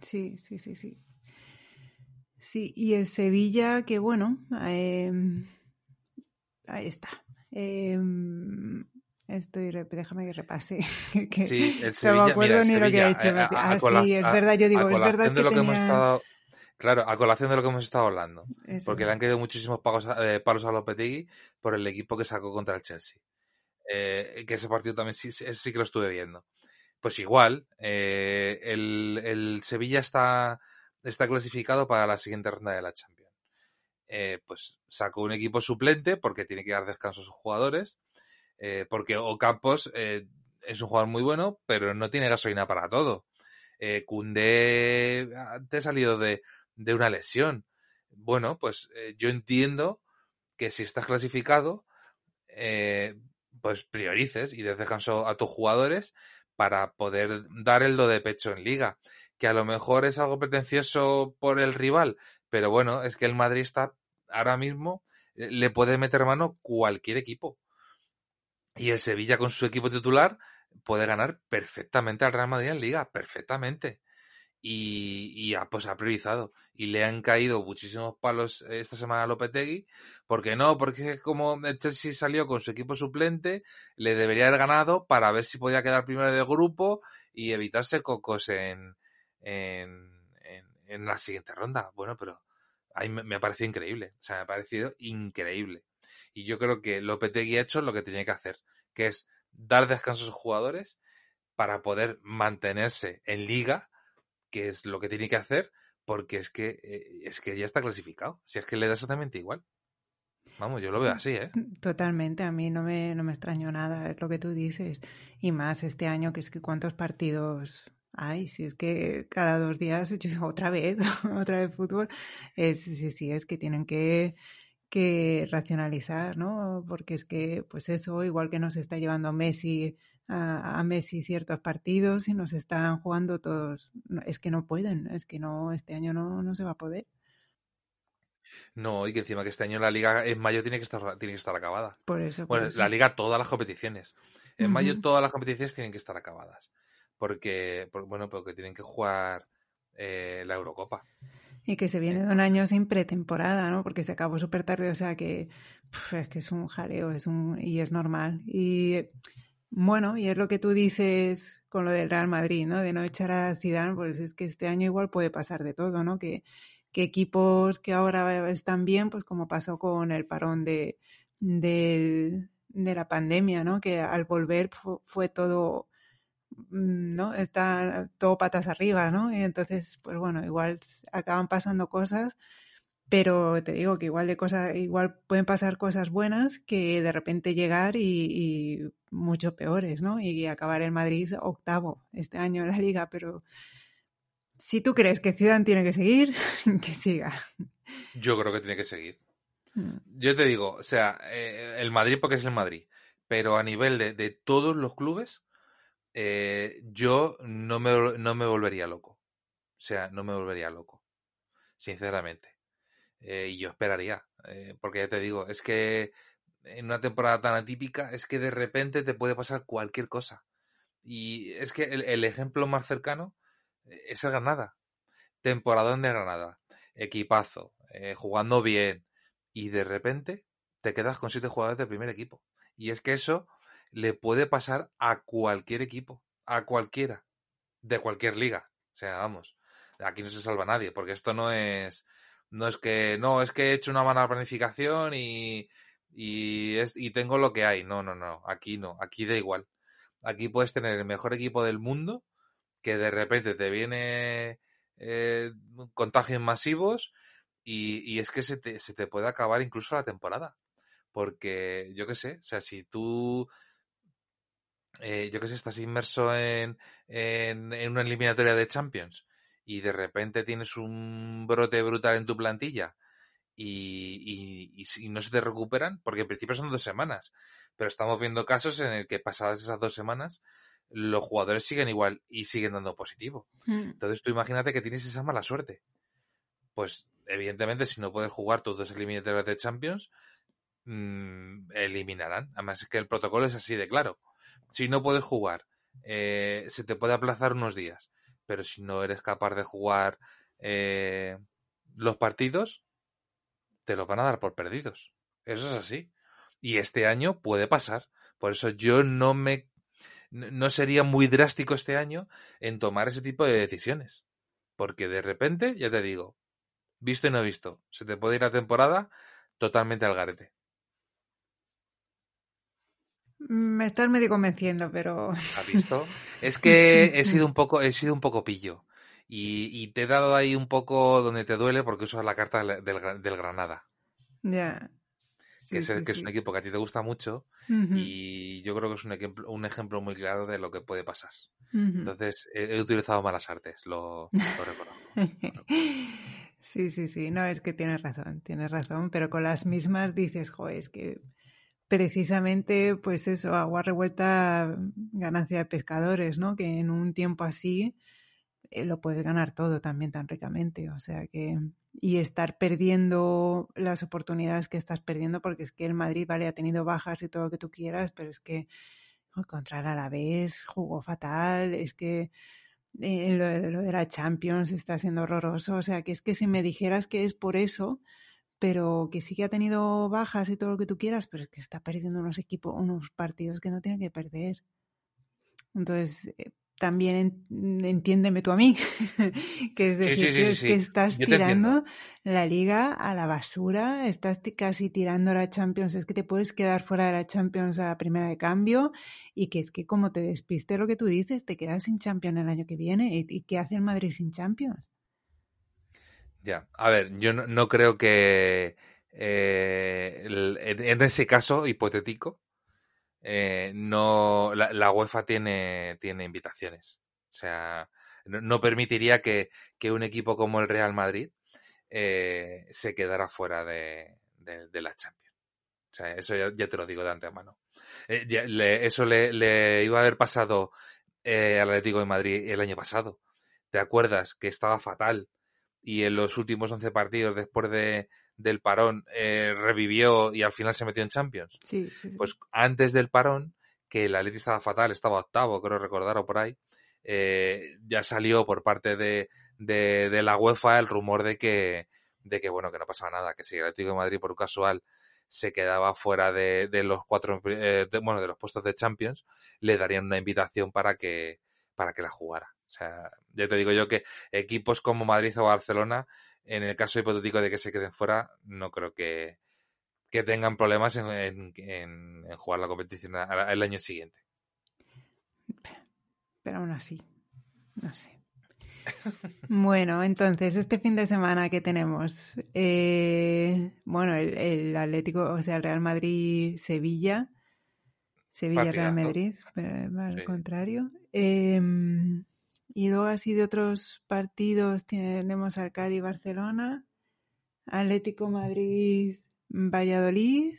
Sí, sí, sí, sí. Sí, y el Sevilla, que bueno, em, ahí está. Em, estoy, déjame que repase. que sí, el Sevilla, no me acuerdo ni lo que ha hecho. Eh, ah, sí, es verdad, yo digo, es verdad que, tenía... Claro, a colación de lo que hemos estado hablando. Porque le han quedado muchísimos pagos, eh, palos a Lopetegui por el equipo que sacó contra el Chelsea. Eh, que ese partido también sí, sí que lo estuve viendo. Pues igual, eh, el, el, Sevilla está, está clasificado para la siguiente ronda de la Champions. Pues sacó un equipo suplente porque tiene que dar descanso a sus jugadores. Eh, porque Ocampos eh, es un jugador muy bueno, pero no tiene gasolina para todo. Eh, Cundé te ha salido de, de una lesión. Bueno, pues eh, yo entiendo que si estás clasificado, eh, pues priorices y des descanso a tus jugadores para poder dar el do de pecho en liga. Que a lo mejor es algo pretencioso por el rival, pero bueno, es que el Madrid está ahora mismo, le puede meter mano cualquier equipo. Y el Sevilla con su equipo titular puede ganar perfectamente al Real Madrid en liga, perfectamente y, ha, pues ha priorizado. Y le han caído muchísimos palos esta semana a Lopetegui. ¿Por qué no? Porque como el Chelsea salió con su equipo suplente, le debería haber ganado para ver si podía quedar primero del grupo y evitarse cocos en, en, en, la siguiente ronda. Bueno, pero ahí me, me ha parecido increíble. O sea, me ha parecido increíble. Y yo creo que Lopetegui ha hecho lo que tenía que hacer, que es dar descanso a sus jugadores para poder mantenerse en liga que es lo que tiene que hacer, porque es que, eh, es que ya está clasificado. Si es que le da exactamente igual. Vamos, yo lo veo así, ¿eh? Mm, totalmente, a mí no me, no me extrañó nada, es lo que tú dices. Y más este año, que es que cuántos partidos hay, si es que cada dos días, otra vez, otra vez fútbol, es, sí, sí, es que tienen que, que racionalizar, ¿no? Porque es que, pues eso, igual que nos está llevando Messi a, a, Messi ciertos partidos y nos están jugando todos. Es que no pueden, es que no, este año no, no se va a poder. No, y que encima que este año la liga en mayo tiene que estar, tiene que estar acabada. Por eso. Bueno, eso. la liga, todas las competiciones. En uh -huh. mayo todas las competiciones tienen que estar acabadas. Porque, por, bueno, porque tienen que jugar eh, la Eurocopa. Y que se viene de un año sin pretemporada, ¿no? Porque se acabó súper tarde, o sea que es que es un jaleo, es un y es normal. Y bueno, y es lo que tú dices con lo del Real Madrid, ¿no? De no echar a Zidane, pues es que este año igual puede pasar de todo, ¿no? Que, que equipos que ahora están bien, pues como pasó con el parón de, de, de la pandemia, ¿no? Que al volver fue, todo, ¿no? Está todo patas arriba, ¿no? Y entonces, pues bueno, igual acaban pasando cosas pero te digo que igual de cosas, igual pueden pasar cosas buenas que de repente llegar y, y, mucho peores, ¿no? Y acabar en Madrid octavo este año en la liga, pero si tú crees que Zidane tiene que seguir, que siga. Yo creo que tiene que seguir. Yo te digo, o sea, eh, el Madrid porque es el Madrid, pero a nivel de, de todos los clubes, eh, yo no me, no me volvería loco. O sea, no me volvería loco, sinceramente. Eh, y yo esperaría, eh, porque ya te digo, es que en una temporada tan atípica es que de repente te puede pasar cualquier cosa. Y es que el, ejemplo más cercano es el Granada. Temporadón de Granada, equipazo, jugando bien, y de repente te quedas con siete jugadores del primer equipo. Y es que eso le puede pasar a cualquier equipo, a cualquiera, de cualquier liga. O sea, vamos, aquí no se salva nadie, porque esto no es no es que, no, es que he hecho una mala planificación y, y, es, y tengo lo que hay. No, no, no, aquí no, aquí da igual. Aquí puedes tener el mejor equipo del mundo que de repente te viene eh, contagios masivos y, y es que se te, se te puede acabar incluso la temporada. Porque, yo qué sé, o sea, si tú eh, yo que sé, estás inmerso en, en, en, una eliminatoria de Champions y de repente tienes un brote brutal en tu plantilla y, y, y, y, no se te recuperan, porque en principio son dos semanas, pero estamos viendo casos en el que pasadas esas dos semanas los jugadores siguen igual y siguen dando positivo. Mm. Entonces tú imagínate que tienes esa mala suerte. Pues evidentemente si no puedes jugar tus dos eliminatorios de Champions, mm, eliminarán. Además es que el protocolo es así de claro. Si no puedes jugar, eh, se te puede aplazar unos días, pero si no eres capaz de jugar eh, los partidos, te los van a dar por perdidos. Eso es así. Y este año puede pasar. Por eso yo no me no sería muy drástico este año en tomar ese tipo de decisiones. Porque de repente, ya te digo, visto y no visto, se te puede ir la temporada totalmente al garete. Me estás medio convenciendo, pero. ¿Has visto? Es que he sido un poco, he sido un poco pillo. Y, y te he dado ahí un poco donde te duele porque usas la carta del, del, Granada. Ya. Que, Sí, es, el- sí, que es sí. un equipo que a ti te gusta mucho y yo creo que es un ejemplo, un ejemplo muy claro de lo que puede pasar. Entonces, he, he utilizado malas artes, lo, lo reconozco. Sí, sí, sí. No, es que tienes razón, tienes razón, pero con las mismas dices, joder, es que precisamente, pues eso, agua revuelta, ganancia de pescadores, ¿no? Que en un tiempo así eh, lo puedes ganar todo también tan ricamente. O sea que. Y estar perdiendo las oportunidades que estás perdiendo, porque es que el Madrid, vale, ha tenido bajas y todo lo que tú quieras, pero es que contra el Alavés jugó fatal, es que eh, lo, lo de la Champions está siendo horroroso. O sea, que es que si me dijeras que es por eso, pero que sí que ha tenido bajas y todo lo que tú quieras, pero es que está perdiendo unos equipos, unos partidos que no tiene que perder. Entonces, eh, también en- entiéndeme tú a mí, que es decir, sí, sí, que, sí, es que estás tirando la liga a la basura, estás casi tirando la Champions, es que te puedes quedar fuera de la Champions a la primera de cambio y que es que como te despiste lo que tú dices, te quedas sin Champions el año que viene. ¿Y, y qué hace el Madrid sin Champions? Ya, a ver, yo no, creo que eh, en, ese caso hipotético, eh, no la, UEFA tiene, tiene invitaciones. O sea, no, permitiría que, que un equipo como el Real Madrid eh, se quedara fuera de, de- la Champions. O sea, eso ya, te lo digo de antemano. Eso le, le iba a haber pasado al Atlético de Madrid el año pasado. ¿Te acuerdas que estaba fatal y en los últimos 11 partidos después de, del parón eh, revivió y al final se metió en Champions? Sí, sí, sí. Pues antes del parón, que el Atleti estaba fatal, estaba octavo, creo recordar, o por ahí, eh, ya salió por parte de, de, de la UEFA el rumor de que, de que, bueno, que no pasaba nada, que si el Atlético de Madrid por un casual se quedaba fuera de, de los cuatro, eh, de- bueno, de los puestos de Champions, le darían una invitación para que, para que la jugara. O sea, ya te digo yo que equipos como Madrid o Barcelona, en el caso hipotético de que se queden fuera, no creo que, que tengan problemas en, en- en- en jugar la competición el año siguiente. Pero aún así, no sé. Bueno, entonces, este fin de semana que tenemos, Eh, bueno, el, el Atlético, o sea, el Real Madrid-Sevilla, Sevilla-Real. Madrid, pero al Sí. contrario. Em, y luego así de otros partidos tenemos al Cádiz-Barcelona, Atlético Madrid-Valladolid,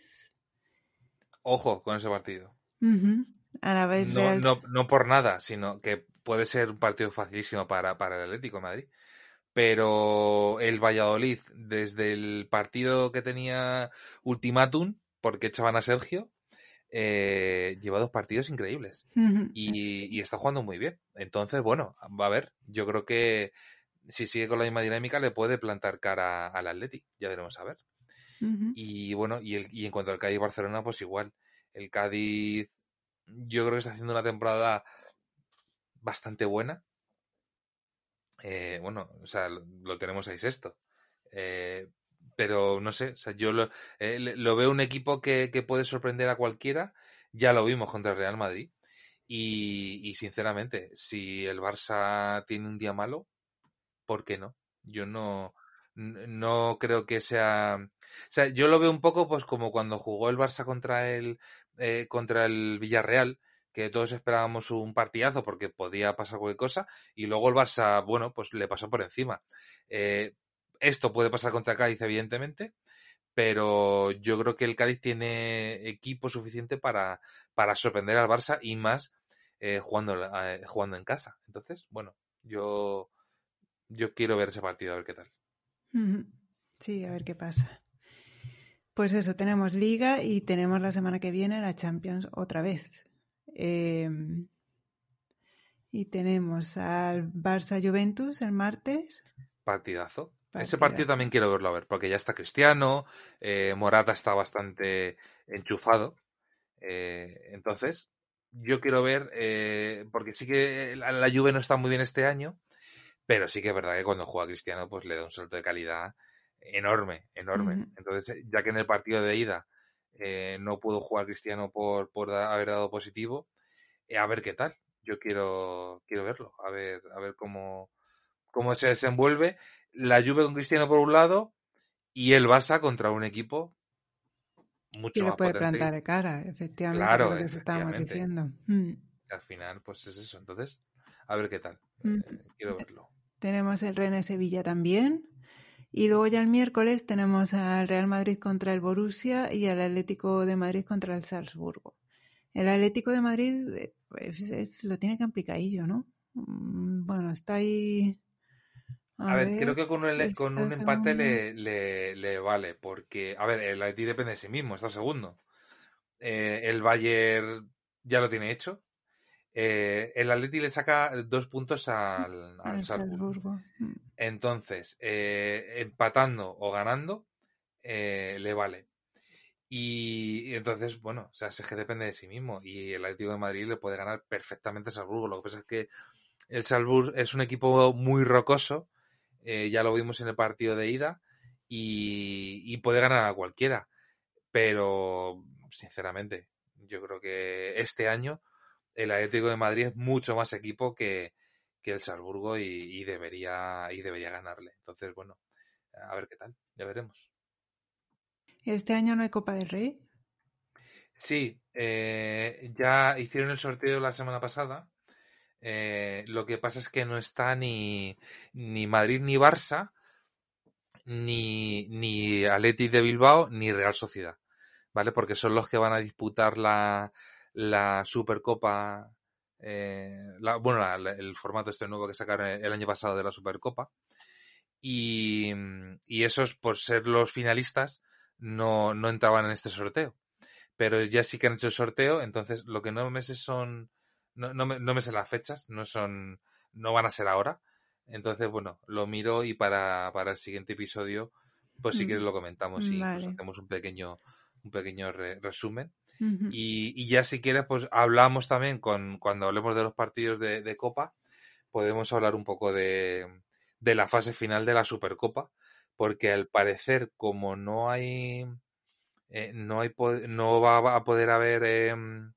Ojo con ese partido. ujú, Alavés No, Real no, no por nada, sino que puede ser un partido facilísimo para, para el Atlético de Madrid. Pero el Valladolid, desde el partido que tenía ultimátum, porque echaban a Sergio, eh, lleva dos partidos increíbles. Y, y está jugando muy bien. Entonces, bueno, va a ver. Yo creo que si sigue con la misma dinámica le puede plantar cara al Atleti. Ya veremos a ver. Y bueno, y, el, y en cuanto al Cádiz Barcelona, pues igual. El Cádiz, yo creo que está haciendo una temporada bastante buena. Eh, bueno, o sea, lo, lo tenemos ahí sexto. Eh, pero no sé, o sea, yo lo, eh, lo veo un equipo que, que puede sorprender a cualquiera. Ya lo vimos contra el Real Madrid. Y, y sinceramente, si el Barça tiene un día malo, ¿por qué no? Yo no, no creo que sea. O sea, yo lo veo un poco pues como cuando jugó el Barça contra el, eh, contra el Villarreal, que todos esperábamos un partidazo porque podía pasar cualquier cosa, y luego el Barça, bueno, pues le pasó por encima. Eh, esto puede pasar contra Cádiz, evidentemente, pero yo creo que el Cádiz tiene equipo suficiente para, para sorprender al Barça y más eh, jugando, eh, jugando en casa. Entonces, bueno, yo, yo quiero ver ese partido, a ver qué tal. Sí, a ver qué pasa. Pues eso, tenemos liga y tenemos la semana que viene la Champions otra vez. Em, y tenemos al Barça Juventus el martes. Partidazo. Ese partido también quiero verlo a ver, porque ya está Cristiano, eh, Morata está bastante enchufado. Eh, entonces, yo quiero ver, eh, porque sí que la, la, Juve no está muy bien este año, pero sí que es verdad que cuando juega Cristiano, pues le da un salto de calidad enorme, enorme. Entonces, ya que en el partido de ida no pudo jugar Cristiano por, por haber dado positivo, a ver qué tal. Yo quiero, quiero verlo, a ver, a ver cómo, cómo se desenvuelve la Juve con Cristiano por un lado y el Barça contra un equipo mucho más puede potente. plantar cara, efectivamente, Claro, lo que efectivamente. diciendo. Mm. Al final, pues es eso. Entonces, a ver qué tal. Mm. Eh, quiero verlo. Tenemos el Rennes Sevilla también. Y luego ya el miércoles tenemos al Real Madrid contra el Borussia y al Atlético de Madrid contra el Salzburgo. El Atlético de Madrid eh, pues, es- lo tiene complicadillo, ¿no? Mm, Bueno, está ahí. A, ver, creo que con, el- con un empate le, le- le vale, porque, a ver, el Atleti depende de sí mismo, está segundo. Eh, el Bayern ya lo tiene hecho. Eh, el Atleti le saca dos puntos al, al al Salzburgo. Mm. Entonces, eh, empatando o ganando, eh, le vale. Y, y entonces, bueno, o sea, es que depende de sí mismo. Y el Atlético de Madrid le puede ganar perfectamente a Salzburgo. Lo que pasa es que el Salzburgo es un equipo muy rocoso. Eh, ya lo vimos en el partido de ida. Y, y puede ganar a cualquiera. Pero, sinceramente, yo creo que este año el Atlético de Madrid es mucho más equipo que, que el Salzburgo y, y debería y debería ganarle. Entonces, bueno, a ver qué tal, ya veremos. Este año no hay Copa del Rey. Sí, eh, ya hicieron el sorteo la semana pasada. Eh, lo que pasa es que no está ni, ni Madrid ni Barça, ni, ni de Bilbao, ni Real Sociedad. ¿Vale? Porque son los que van a disputar la, la Supercopa. eh, bueno, el formato este nuevo que sacaron el, el año pasado de la Supercopa. Y, y esos, por ser los finalistas, no, no entraban en este sorteo. Pero ya sí que han hecho el sorteo, entonces lo que no me sé son. No, no, me, no me sé las fechas, no son. No van a ser ahora. Entonces, bueno, lo miro y para, para el siguiente episodio, pues si Mm, quieres lo comentamos y pues, hacemos un pequeño, un pequeño re- resumen. Y, y ya si quieres, pues hablamos también con, cuando hablemos de los partidos de, de Copa, podemos hablar un poco de, de la fase final de la Supercopa, porque al parecer, como no hay, eh, no hay, no va a poder haber em,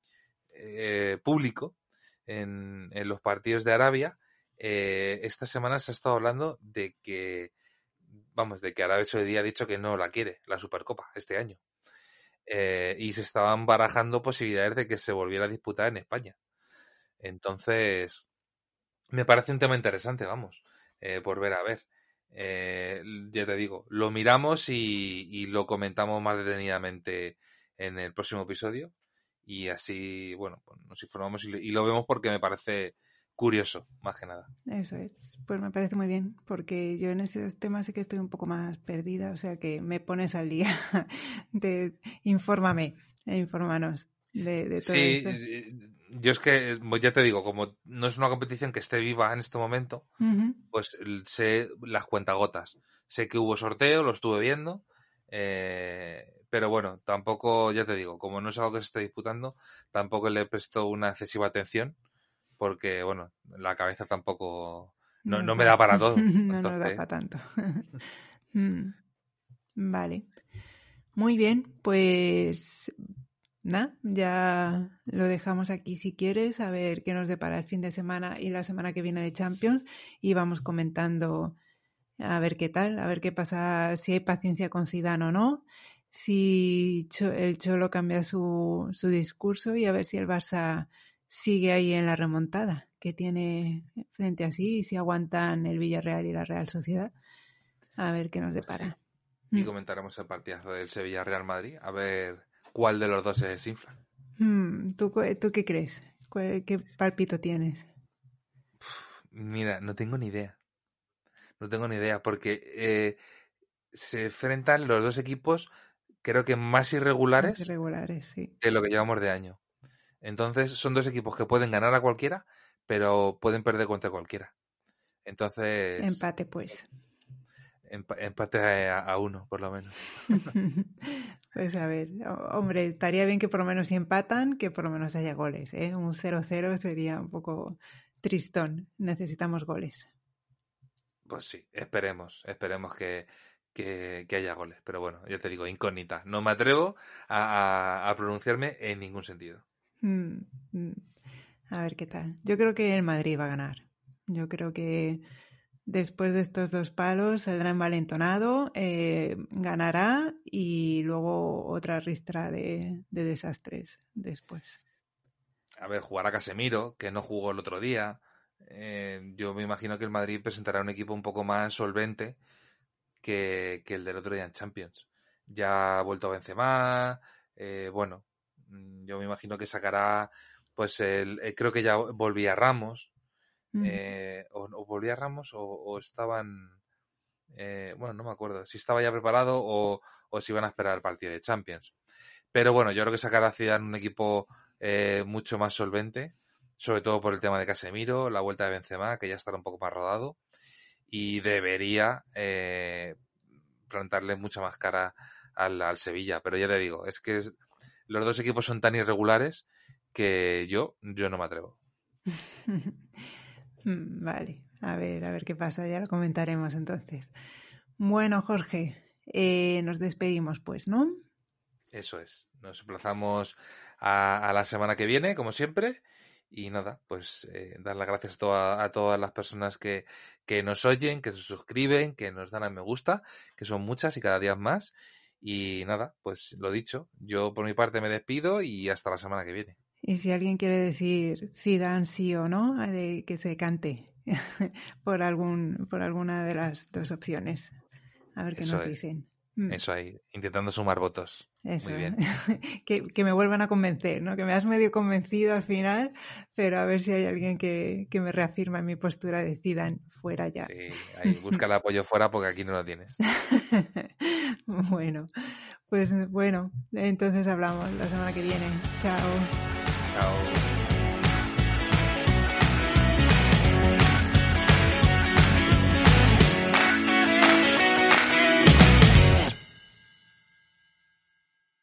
eh, público en, los partidos de Arabia, eh, esta semana se ha estado hablando de que, vamos, de que Arabia Saudí ha dicho que no la quiere, la Supercopa, este año. Eh, y se estaban barajando posibilidades de que se volviera a disputar en España. Entonces, me parece un tema interesante, vamos, eh, por ver a ver. Eh, ya te digo, lo miramos y lo comentamos más detenidamente en el próximo episodio. Y así, bueno, pues nos informamos y, lo- vemos porque me parece curioso, más que nada. Eso es. Pues me parece muy bien, porque yo en esos temas sí que estoy un poco más perdida, o sea que me pones al día. De, infórmame, e infórmanos de, de todo Sí, esto. eh, yo es que, pues ya te digo, como no es una competición que esté viva en este momento, pues sé las cuentagotas. Sé que hubo sorteo, lo estuve viendo, eh, pero bueno, tampoco, ya te digo, como no es algo que se esté disputando, tampoco le presto una excesiva atención, porque bueno, la cabeza tampoco, no, no me da para todo. no nos da para tanto. Mm, Vale. Muy bien, pues nada, ya lo dejamos aquí si quieres, a ver qué nos depara el fin de semana y la semana que viene de Champions y vamos comentando a ver qué tal, a ver qué pasa, si hay paciencia con Zidane o no, si el Cholo cambia su, su discurso y a ver si el Barça sigue ahí en la remontada que tiene frente a sí y si aguantan el Villarreal y la Real Sociedad. A ver qué nos Pues sí. depara. y Mm. comentaremos el partidazo del Sevilla-Real Madrid, a ver cuál de los dos se desinfla. Mm, ¿Tú, ¿Tú qué crees? ¿Qué palpito tienes? Mira, no tengo ni idea. No tengo ni idea, porque eh, se enfrentan los dos equipos, creo que más irregulares, Más irregulares sí. de lo que llevamos de año. Entonces, son dos equipos que pueden ganar a cualquiera, pero pueden perder contra cualquiera. Entonces. Empate, pues. Empa empate a, a, uno, por lo menos. pues a ver, hombre, estaría bien que por lo menos si empatan, que por lo menos haya goles. ¿eh? Un 0-0 sería un poco tristón. Necesitamos goles. Pues sí, esperemos, esperemos que, que, que, haya goles. Pero bueno, ya te digo, incógnita. No me atrevo a, a, a pronunciarme en ningún sentido. Mm, mm. A ver qué tal. Yo creo que el Madrid va a ganar. Yo creo que después de estos dos palos saldrá envalentonado, eh, ganará y luego otra ristra de, de, desastres después. A ver, jugará Casemiro, que no jugó el otro día. Eh, yo me imagino que el Madrid presentará un equipo un poco más solvente que, que el del otro día en Champions. Ya ha vuelto a Benzema, eh, bueno, yo me imagino que sacará, pues el, eh, creo que ya volvía Ramos, mm. eh, o, o, volvía Ramos o, o estaban, eh, bueno, no me acuerdo, si estaba ya preparado o, o, si iban a esperar el partido de Champions. Pero bueno, yo creo que sacará a Zidane un equipo eh, mucho más solvente, sobre todo por el tema de Casemiro, la vuelta de Benzema, que ya estará un poco más rodado, y debería eh, plantarle mucha más cara al, al Sevilla. Pero ya te digo, es que los dos equipos son tan irregulares que yo, yo no me atrevo. vale, a ver, a ver qué pasa, ya lo comentaremos entonces. Bueno, Jorge, eh, nos despedimos pues, ¿no? Eso es, nos emplazamos a, a, la semana que viene, como siempre. Y nada, pues eh, dar las gracias a, toda, a, todas las personas que, que nos oyen, que se suscriben, que nos dan a me gusta, que son muchas y cada día más. Y nada, pues lo dicho, yo por mi parte me despido y hasta la semana que viene. Y si alguien quiere decir Zidane sí o no, de que se cante por algún por alguna de las dos opciones. A ver qué Eso nos es. dicen. Eso ahí, intentando sumar votos. Eso, Muy bien. que, que, me vuelvan a convencer, ¿no? Que me has medio convencido al final, pero a ver si hay alguien que, que me reafirma en mi postura de Zidane fuera ya. Sí, ahí busca el apoyo fuera porque aquí no lo tienes. bueno, pues bueno, entonces hablamos la semana que viene. Chao. Chao.